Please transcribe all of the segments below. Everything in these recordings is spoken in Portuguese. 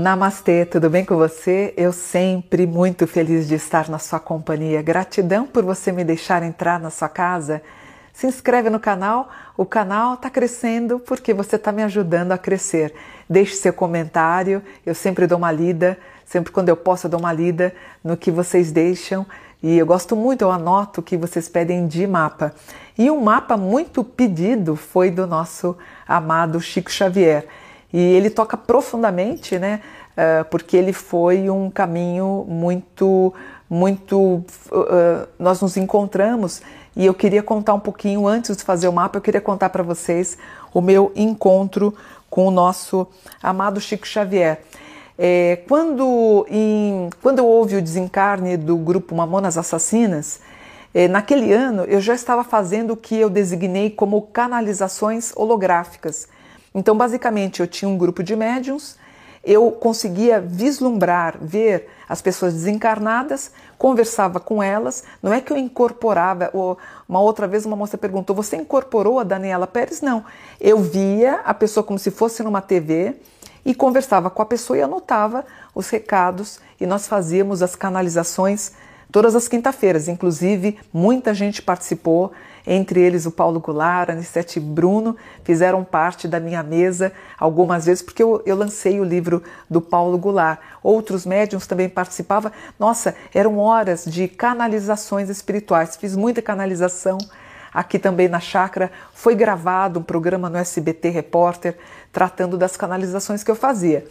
Namastê, tudo bem com você? Eu sempre muito feliz de estar na sua companhia. Gratidão por você me deixar entrar na sua casa. Se inscreve no canal, o canal está crescendo porque você está me ajudando a crescer. Deixe seu comentário, eu sempre dou uma lida, sempre quando eu posso eu dou uma lida no que vocês deixam. E eu gosto muito, eu anoto o que vocês pedem de mapa. E um mapa muito pedido foi do nosso amado Chico Xavier. E ele toca profundamente, né? Uh, porque ele foi um caminho muito, muito. Uh, nós nos encontramos e eu queria contar um pouquinho antes de fazer o mapa. Eu queria contar para vocês o meu encontro com o nosso amado Chico Xavier. É, quando, em, quando houve o desencarne do grupo Mamonas Assassinas, é, naquele ano eu já estava fazendo o que eu designei como canalizações holográficas. Então, basicamente, eu tinha um grupo de médiums, eu conseguia vislumbrar, ver as pessoas desencarnadas, conversava com elas. Não é que eu incorporava. Uma outra vez, uma moça perguntou: Você incorporou a Daniela Pérez? Não. Eu via a pessoa como se fosse numa TV e conversava com a pessoa e anotava os recados e nós fazíamos as canalizações todas as quinta-feiras. Inclusive, muita gente participou entre eles o Paulo Goulart, a Anissete Bruno, fizeram parte da minha mesa algumas vezes, porque eu, eu lancei o livro do Paulo Goulart. Outros médiums também participavam. Nossa, eram horas de canalizações espirituais. Fiz muita canalização aqui também na chácara. Foi gravado um programa no SBT Repórter tratando das canalizações que eu fazia.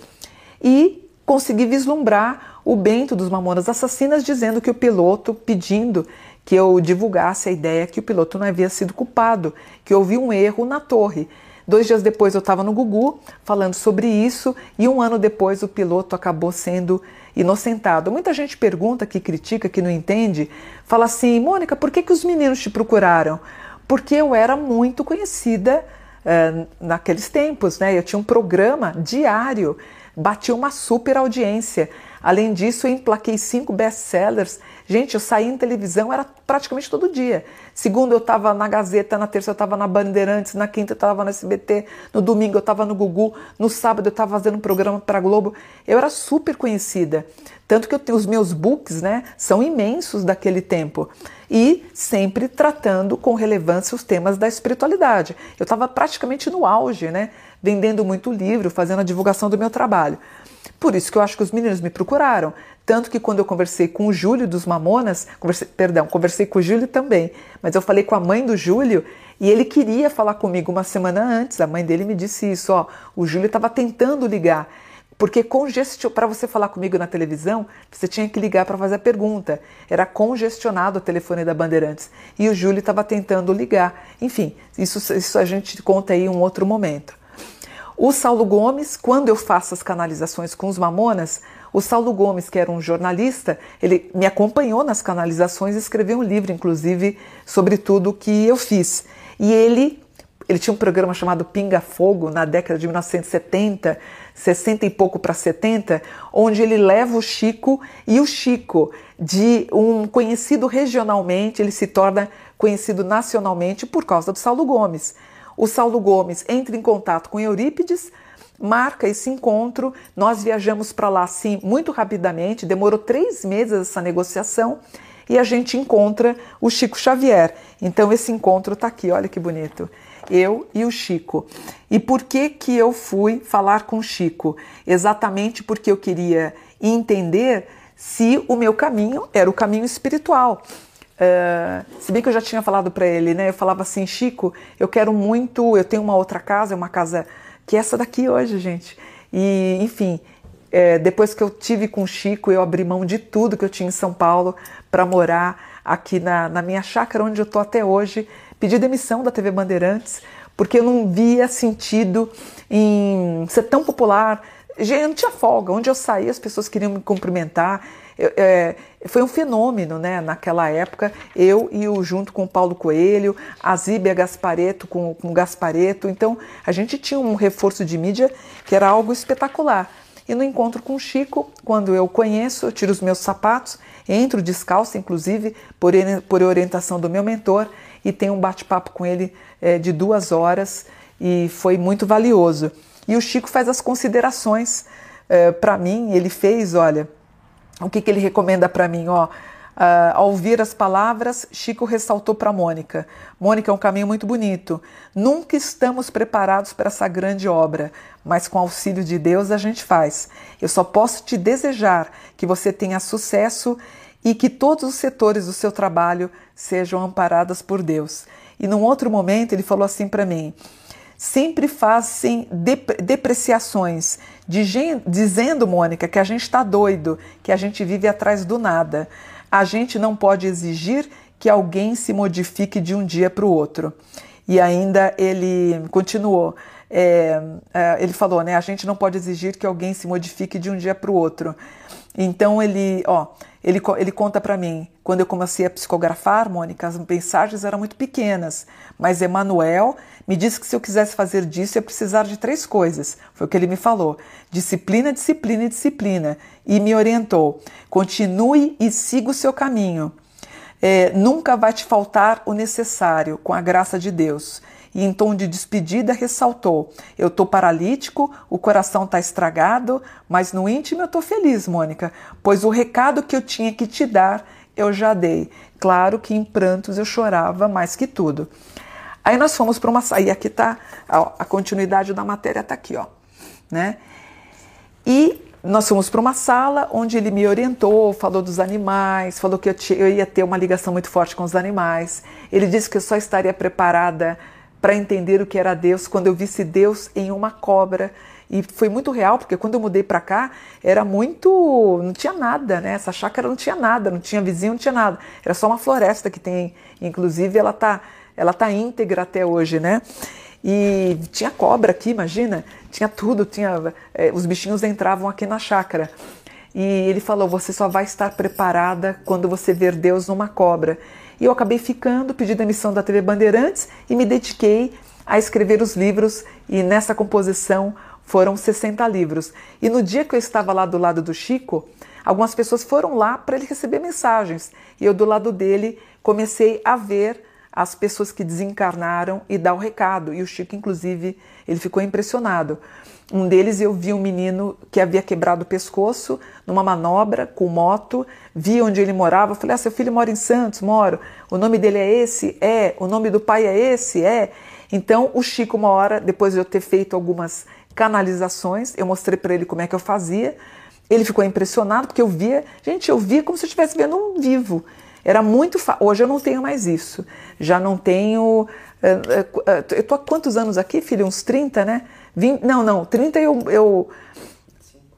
E consegui vislumbrar o Bento dos Mamonas Assassinas dizendo que o piloto, pedindo que eu divulgasse a ideia que o piloto não havia sido culpado, que houve um erro na torre. Dois dias depois eu estava no Gugu falando sobre isso e um ano depois o piloto acabou sendo inocentado. Muita gente pergunta, que critica, que não entende, fala assim: Mônica, por que, que os meninos te procuraram? Porque eu era muito conhecida uh, naqueles tempos, né? Eu tinha um programa diário, batia uma super audiência. Além disso, eu emplaquei cinco best-sellers. Gente, eu saí em televisão, era praticamente todo dia. Segundo, eu estava na Gazeta, na terça eu estava na Bandeirantes, na quinta eu estava no SBT, no domingo eu estava no Gugu, no sábado eu estava fazendo um programa para Globo. Eu era super conhecida. Tanto que eu tenho os meus books, né, são imensos daquele tempo. E sempre tratando com relevância os temas da espiritualidade. Eu estava praticamente no auge, né, vendendo muito livro, fazendo a divulgação do meu trabalho. Por isso que eu acho que os meninos me procuraram. Tanto que quando eu conversei com o Júlio dos Mamonas, conversei, perdão, conversei com o Júlio também, mas eu falei com a mãe do Júlio e ele queria falar comigo uma semana antes. A mãe dele me disse isso, ó, o Júlio estava tentando ligar. Porque para você falar comigo na televisão, você tinha que ligar para fazer a pergunta. Era congestionado o telefone da Bandeirantes. E o Júlio estava tentando ligar. Enfim, isso, isso a gente conta aí em um outro momento. O Saulo Gomes, quando eu faço as canalizações com os mamonas, o Saulo Gomes, que era um jornalista, ele me acompanhou nas canalizações e escreveu um livro, inclusive, sobre tudo que eu fiz. E ele, ele tinha um programa chamado Pinga Fogo, na década de 1970, 60 e pouco para 70, onde ele leva o Chico e o Chico, de um conhecido regionalmente, ele se torna conhecido nacionalmente por causa do Saulo Gomes. O Saulo Gomes entra em contato com Eurípides, marca esse encontro. Nós viajamos para lá, sim, muito rapidamente. Demorou três meses essa negociação e a gente encontra o Chico Xavier. Então esse encontro está aqui, olha que bonito. Eu e o Chico. E por que que eu fui falar com o Chico? Exatamente porque eu queria entender se o meu caminho era o caminho espiritual. Uh, se bem que eu já tinha falado para ele, né? Eu falava assim, Chico, eu quero muito. Eu tenho uma outra casa, é uma casa que é essa daqui hoje, gente. E, enfim, é, depois que eu tive com o Chico, eu abri mão de tudo que eu tinha em São Paulo para morar aqui na, na minha chácara, onde eu estou até hoje. Pedi demissão da TV Bandeirantes, porque eu não via sentido em ser tão popular. Eu não tinha folga. Onde eu saía, as pessoas queriam me cumprimentar é, foi um fenômeno, né? Naquela época, eu e o junto com o Paulo Coelho, a Zíbia Gaspareto com, com o Gaspareto. Então, a gente tinha um reforço de mídia que era algo espetacular. E no encontro com o Chico, quando eu conheço, eu tiro os meus sapatos, entro descalço, inclusive, por, por orientação do meu mentor, e tenho um bate-papo com ele é, de duas horas, e foi muito valioso. E o Chico faz as considerações é, para mim, ele fez, olha, o que, que ele recomenda para mim, ó. Uh, ao ouvir as palavras, Chico ressaltou para Mônica: Mônica, é um caminho muito bonito. Nunca estamos preparados para essa grande obra, mas com auxílio de Deus a gente faz. Eu só posso te desejar que você tenha sucesso e que todos os setores do seu trabalho sejam amparados por Deus. E num outro momento ele falou assim para mim: sempre fazem depreciações, dizendo, Mônica, que a gente está doido, que a gente vive atrás do nada. A gente não pode exigir que alguém se modifique de um dia para o outro. E ainda ele continuou. É, é, ele falou, né? A gente não pode exigir que alguém se modifique de um dia para o outro. Então ele, ó, ele, ele conta para mim, quando eu comecei a psicografar, Mônica, as mensagens eram muito pequenas, mas Emanuel me disse que se eu quisesse fazer disso, ia precisar de três coisas. Foi o que ele me falou: disciplina, disciplina e disciplina. E me orientou: continue e siga o seu caminho. É, nunca vai te faltar o necessário, com a graça de Deus e em tom de despedida ressaltou: Eu estou paralítico, o coração está estragado, mas no íntimo eu estou feliz, Mônica, pois o recado que eu tinha que te dar eu já dei. Claro que em prantos eu chorava mais que tudo. Aí nós fomos para uma. Aí aqui está a, continuidade da matéria, está aqui, ó. Né? E nós fomos para uma sala onde ele me orientou, falou dos animais, falou que eu, eu, ia ter uma ligação muito forte com os animais. Ele disse que eu só estaria preparada para entender o que era Deus quando eu visse Deus em uma cobra. E foi muito real, porque quando eu mudei para cá, era muito. não tinha nada, né? Essa chácara não tinha nada, não tinha vizinho, não tinha nada. Era só uma floresta que tem. Inclusive, ela tá, ela tá íntegra até hoje, né? E tinha cobra aqui, imagina? Tinha tudo, tinha. É, os bichinhos entravam aqui na chácara. E ele falou: você só vai estar preparada quando você ver Deus numa cobra. E eu acabei ficando, pedi demissão da TV Bandeirantes e me dediquei a escrever os livros. E nessa composição foram 60 livros. E no dia que eu estava lá do lado do Chico, algumas pessoas foram lá para ele receber mensagens. E eu, do lado dele, comecei a ver as pessoas que desencarnaram e dar o recado. E o Chico, inclusive, ele ficou impressionado. Um deles eu vi um menino que havia quebrado o pescoço numa manobra com moto, vi onde ele morava, falei: "Ah, seu filho mora em Santos, moro. O nome dele é esse? É. O nome do pai é esse? É". Então, o Chico uma hora, depois de eu ter feito algumas canalizações, eu mostrei para ele como é que eu fazia. Ele ficou impressionado porque eu via, gente, eu via como se eu estivesse vendo um vivo. Era muito. Hoje eu não tenho mais isso. Já não tenho. Eh, eh, eh, eu tô há quantos anos aqui, filho? Uns 30, né? 20, não, não, 30 eu, eu.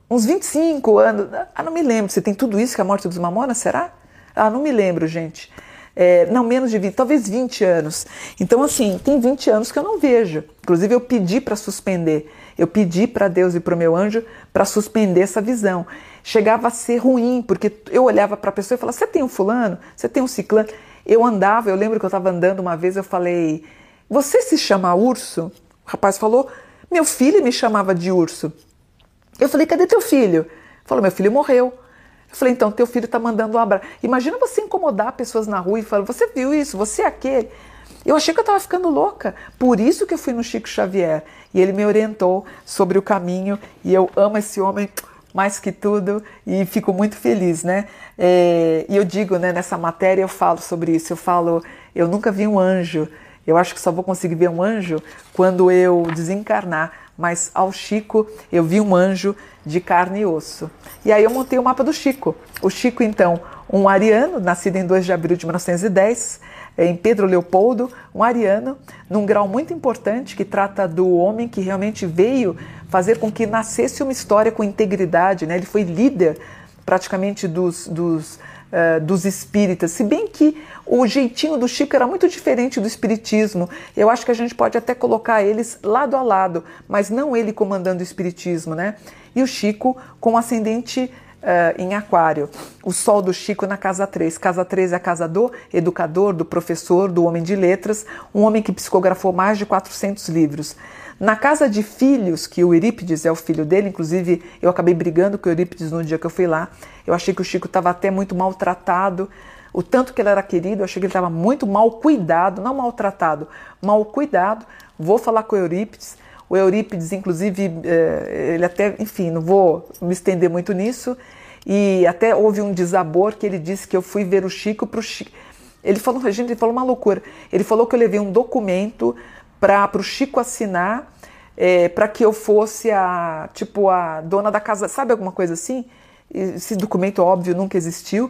Uns 25 anos. Ah, não me lembro. Você tem tudo isso que a morte dos Mamonas, será? Ah, não me lembro, gente. É, não, menos de 20, talvez 20 anos. Então, assim, tem 20 anos que eu não vejo. Inclusive, eu pedi para suspender. Eu pedi para Deus e para o meu anjo para suspender essa visão. Chegava a ser ruim, porque eu olhava para a pessoa e falava: Você tem um fulano? Você tem um ciclano? Eu andava, eu lembro que eu estava andando uma vez, eu falei: Você se chama urso? O rapaz falou: Meu filho me chamava de urso. Eu falei: Cadê teu filho? Falou: Meu filho morreu. Eu falei: Então, teu filho está mandando um abraço. Imagina você incomodar pessoas na rua e falar: Você viu isso? Você é aquele. Eu achei que eu estava ficando louca. Por isso que eu fui no Chico Xavier. E ele me orientou sobre o caminho. E eu amo esse homem mais que tudo e fico muito feliz, né? É, e eu digo, né, nessa matéria eu falo sobre isso, eu falo, eu nunca vi um anjo, eu acho que só vou conseguir ver um anjo quando eu desencarnar, mas ao Chico eu vi um anjo de carne e osso. E aí eu montei o mapa do Chico. O Chico, então, um ariano, nascido em 2 de abril de 1910, em Pedro Leopoldo, um ariano, num grau muito importante que trata do homem que realmente veio fazer com que nascesse uma história com integridade. Né? Ele foi líder praticamente dos, dos, uh, dos espíritas, se bem que o jeitinho do Chico era muito diferente do espiritismo. Eu acho que a gente pode até colocar eles lado a lado, mas não ele comandando o espiritismo, né? E o Chico com ascendente uh, em Aquário. O Sol do Chico na casa 3. Casa 3 é a casa do educador, do professor, do homem de letras, um homem que psicografou mais de 400 livros. Na casa de filhos, que o Eurípides é o filho dele, inclusive eu acabei brigando com o Eurípides no dia que eu fui lá. Eu achei que o Chico estava até muito maltratado. O tanto que ele era querido, eu achei que ele estava muito mal cuidado, não maltratado, mal cuidado. Vou falar com o Eurípides. O Eurípides, inclusive, é, ele até, enfim, não vou me estender muito nisso. E até houve um desabor que ele disse que eu fui ver o Chico para o Chico. Ele falou, gente, ele falou uma loucura. Ele falou que eu levei um documento para o Chico assinar é, para que eu fosse a tipo a dona da casa, sabe alguma coisa assim? Esse documento óbvio nunca existiu.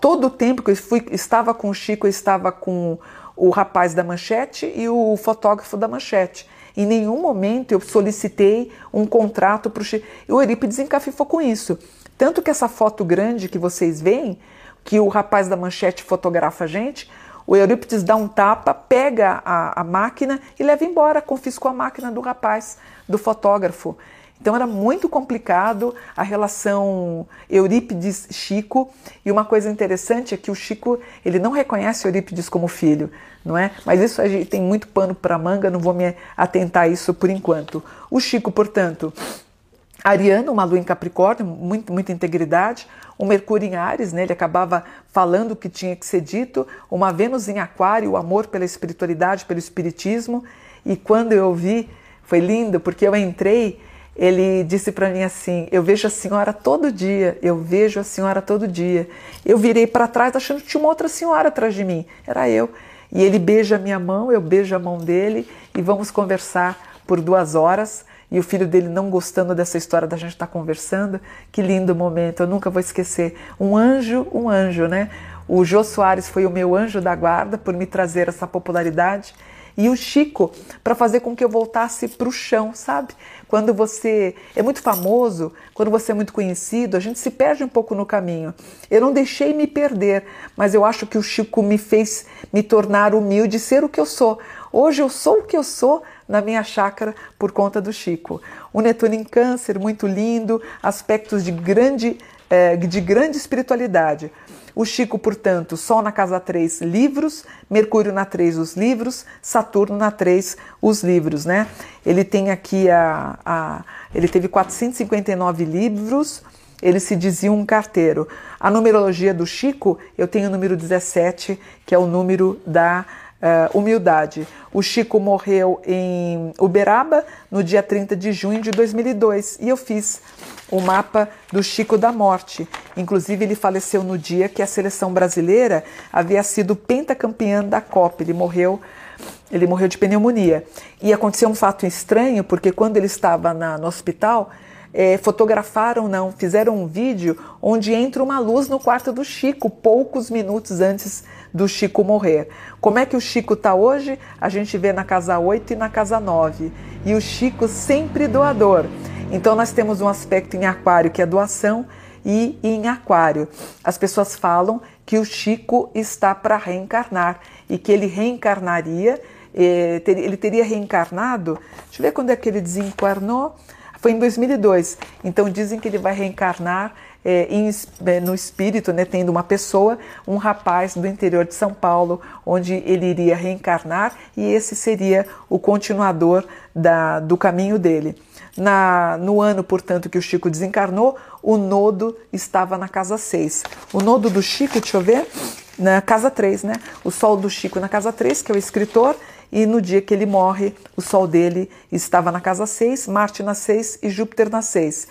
todo o tempo que eu fui, estava com o Chico, eu estava com o rapaz da manchete e o fotógrafo da manchete. Em nenhum momento eu solicitei um contrato para o Chico. O Eurípides encafifou com isso. Tanto que essa foto grande que vocês veem, que o rapaz da manchete fotografa a gente, o Eurípides dá um tapa, pega a, a máquina e leva embora, confiscou a máquina do rapaz, do fotógrafo. Então era muito complicado a relação Eurípides-Chico e uma coisa interessante é que o Chico ele não reconhece Eurípides como filho, não é? Mas isso tem muito pano para manga, não vou me atentar a isso por enquanto. O Chico, portanto, Ariano, uma lua em Capricórnio, muito, muita integridade, o Mercúrio em Ares, né, ele acabava falando o que tinha que ser dito, uma Vênus em Aquário, o amor pela espiritualidade, pelo espiritismo, e quando eu vi, foi lindo, porque eu entrei, ele disse para mim assim: Eu vejo a senhora todo dia, eu vejo a senhora todo dia. Eu virei para trás achando que tinha uma outra senhora atrás de mim, era eu. E ele beija a minha mão, eu beijo a mão dele e vamos conversar por duas horas e o filho dele não gostando dessa história da gente estar tá conversando. Que lindo momento, eu nunca vou esquecer. Um anjo, um anjo, né? O Jô Soares foi o meu anjo da guarda por me trazer essa popularidade. E o Chico para fazer com que eu voltasse para o chão, sabe? Quando você é muito famoso, quando você é muito conhecido, a gente se perde um pouco no caminho. Eu não deixei me perder, mas eu acho que o Chico me fez me tornar humilde, ser o que eu sou. Hoje eu sou o que eu sou na minha chácara por conta do Chico. O Netuno em Câncer, muito lindo, aspectos de grande, eh, de grande espiritualidade. O Chico, portanto, Sol na casa 3, livros, Mercúrio na 3, os livros, Saturno na 3, os livros, né? Ele tem aqui a, a ele teve 459 livros, ele se dizia um carteiro. A numerologia do Chico, eu tenho o número 17, que é o número da uh, humildade. O Chico morreu em Uberaba no dia 30 de junho de 2002 e eu fiz o mapa do Chico da Morte. Inclusive, ele faleceu no dia que a seleção brasileira havia sido pentacampeã da Copa. Ele morreu ele morreu de pneumonia. E aconteceu um fato estranho, porque quando ele estava na, no hospital, é, fotografaram, não, fizeram um vídeo onde entra uma luz no quarto do Chico, poucos minutos antes do Chico morrer. Como é que o Chico está hoje? A gente vê na casa 8 e na casa 9. E o Chico sempre doador. Então nós temos um aspecto em aquário que é doação e em aquário. As pessoas falam que o Chico está para reencarnar e que ele reencarnaria, eh, ele teria reencarnado, deixa eu ver quando é que ele desencarnou, foi em 2002. Então dizem que ele vai reencarnar é, em, é, no espírito, né, tendo uma pessoa, um rapaz do interior de São Paulo, onde ele iria reencarnar e esse seria o continuador da, do caminho dele. Na, no ano, portanto, que o Chico desencarnou, o nodo estava na casa 6. O nodo do Chico, deixa eu ver, na casa 3, né? O sol do Chico na casa 3, que é o escritor, e no dia que ele morre, o sol dele estava na casa 6, Marte na 6 e Júpiter na 6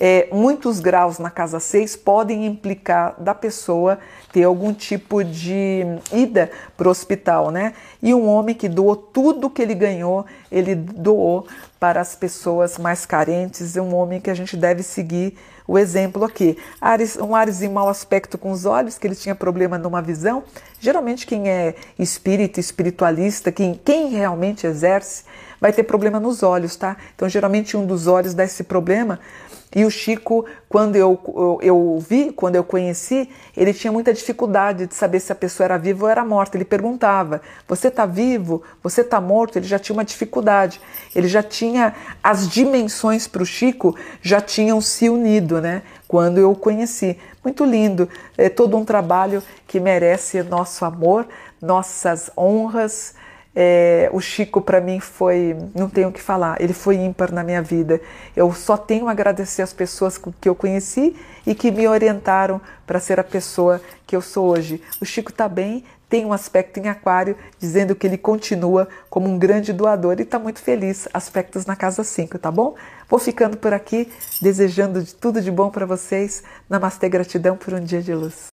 é, muitos graus na casa 6 podem implicar da pessoa ter algum tipo de ida para o hospital, né? E um homem que doou tudo que ele ganhou, ele doou para as pessoas mais carentes, é um homem que a gente deve seguir o exemplo aqui. Ares, um Ares em mau aspecto com os olhos, que ele tinha problema numa visão. Geralmente quem é espírita, espiritualista, quem, quem realmente exerce, vai ter problema nos olhos, tá? Então geralmente um dos olhos dá esse problema e o Chico, quando eu, eu, eu, vi, quando eu conheci, ele tinha muita dificuldade de saber se a pessoa era viva ou era morta. Ele perguntava: Você está vivo? Você está morto? Ele já tinha uma dificuldade. Ele já tinha. As dimensões para o Chico já tinham se unido, né? Quando eu o conheci. Muito lindo. É todo um trabalho que merece nosso amor, nossas honras é, o Chico, para mim, foi. Não tenho o que falar, ele foi ímpar na minha vida. Eu só tenho a agradecer as pessoas que eu conheci e que me orientaram para ser a pessoa que eu sou hoje. O Chico está bem, tem um aspecto em Aquário dizendo que ele continua como um grande doador e está muito feliz. Aspectos na casa 5, tá bom? Vou ficando por aqui, desejando de tudo de bom para vocês. Namastê, gratidão por um dia de luz.